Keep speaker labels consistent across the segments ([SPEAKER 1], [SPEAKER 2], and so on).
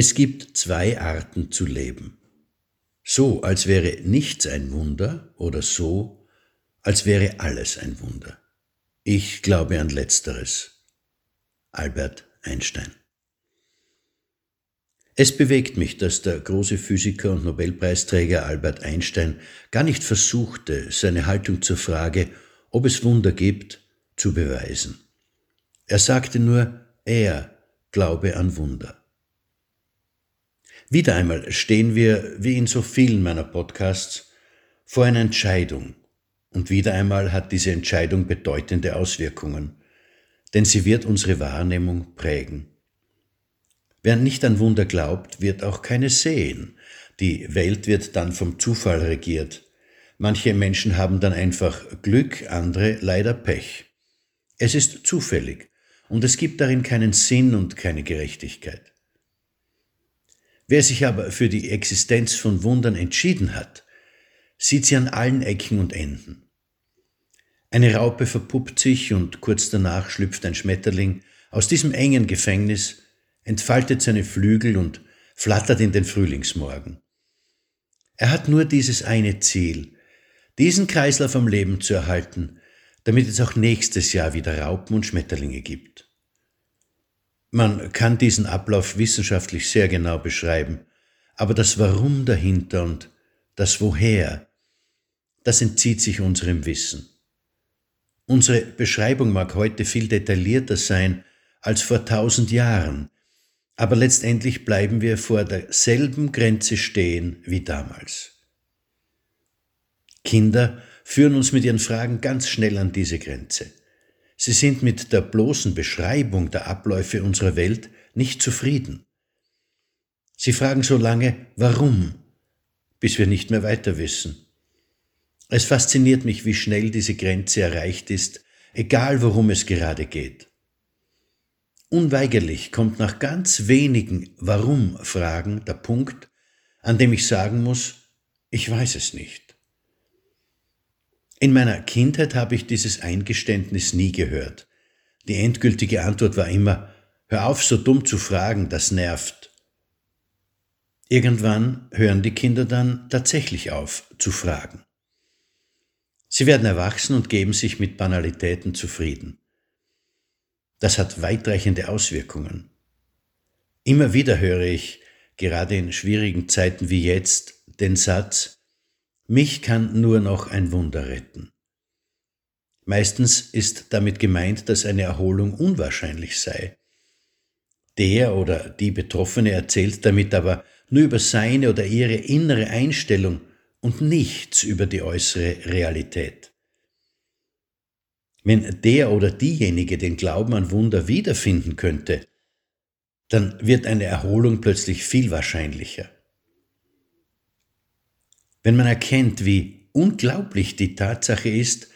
[SPEAKER 1] Es gibt zwei Arten zu leben. So, als wäre nichts ein Wunder oder so, als wäre alles ein Wunder. Ich glaube an letzteres. Albert Einstein. Es bewegt mich, dass der große Physiker und Nobelpreisträger Albert Einstein gar nicht versuchte, seine Haltung zur Frage, ob es Wunder gibt, zu beweisen. Er sagte nur, er glaube an Wunder. Wieder einmal stehen wir, wie in so vielen meiner Podcasts, vor einer Entscheidung. Und wieder einmal hat diese Entscheidung bedeutende Auswirkungen, denn sie wird unsere Wahrnehmung prägen. Wer nicht an Wunder glaubt, wird auch keine sehen. Die Welt wird dann vom Zufall regiert. Manche Menschen haben dann einfach Glück, andere leider Pech. Es ist zufällig und es gibt darin keinen Sinn und keine Gerechtigkeit. Wer sich aber für die Existenz von Wundern entschieden hat, sieht sie an allen Ecken und Enden. Eine Raupe verpuppt sich und kurz danach schlüpft ein Schmetterling aus diesem engen Gefängnis, entfaltet seine Flügel und flattert in den Frühlingsmorgen. Er hat nur dieses eine Ziel, diesen Kreislauf am Leben zu erhalten, damit es auch nächstes Jahr wieder Raupen und Schmetterlinge gibt. Man kann diesen Ablauf wissenschaftlich sehr genau beschreiben, aber das Warum dahinter und das Woher, das entzieht sich unserem Wissen. Unsere Beschreibung mag heute viel detaillierter sein als vor tausend Jahren, aber letztendlich bleiben wir vor derselben Grenze stehen wie damals. Kinder führen uns mit ihren Fragen ganz schnell an diese Grenze. Sie sind mit der bloßen Beschreibung der Abläufe unserer Welt nicht zufrieden. Sie fragen so lange, warum, bis wir nicht mehr weiter wissen. Es fasziniert mich, wie schnell diese Grenze erreicht ist, egal worum es gerade geht. Unweigerlich kommt nach ganz wenigen Warum-Fragen der Punkt, an dem ich sagen muss, ich weiß es nicht. In meiner Kindheit habe ich dieses Eingeständnis nie gehört. Die endgültige Antwort war immer, hör auf, so dumm zu fragen, das nervt. Irgendwann hören die Kinder dann tatsächlich auf zu fragen. Sie werden erwachsen und geben sich mit Banalitäten zufrieden. Das hat weitreichende Auswirkungen. Immer wieder höre ich, gerade in schwierigen Zeiten wie jetzt, den Satz, mich kann nur noch ein Wunder retten. Meistens ist damit gemeint, dass eine Erholung unwahrscheinlich sei. Der oder die Betroffene erzählt damit aber nur über seine oder ihre innere Einstellung und nichts über die äußere Realität. Wenn der oder diejenige den Glauben an Wunder wiederfinden könnte, dann wird eine Erholung plötzlich viel wahrscheinlicher. Wenn man erkennt, wie unglaublich die Tatsache ist,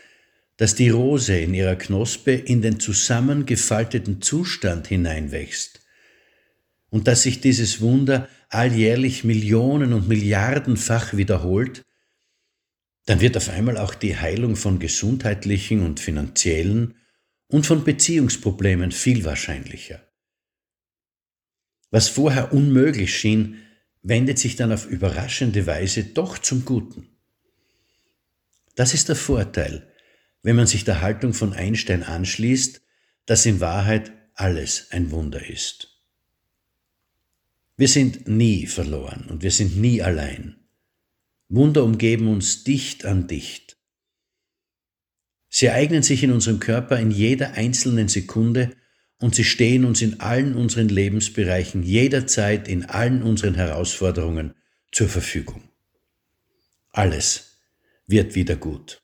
[SPEAKER 1] dass die Rose in ihrer Knospe in den zusammengefalteten Zustand hineinwächst und dass sich dieses Wunder alljährlich Millionen und Milliardenfach wiederholt, dann wird auf einmal auch die Heilung von gesundheitlichen und finanziellen und von Beziehungsproblemen viel wahrscheinlicher. Was vorher unmöglich schien, wendet sich dann auf überraschende Weise doch zum Guten. Das ist der Vorteil, wenn man sich der Haltung von Einstein anschließt, dass in Wahrheit alles ein Wunder ist. Wir sind nie verloren und wir sind nie allein. Wunder umgeben uns dicht an dicht. Sie ereignen sich in unserem Körper in jeder einzelnen Sekunde und sie stehen uns in allen unseren Lebensbereichen jederzeit in allen unseren Herausforderungen zur Verfügung. Alles wird wieder gut.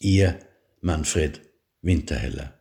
[SPEAKER 1] Ihr Manfred Winterheller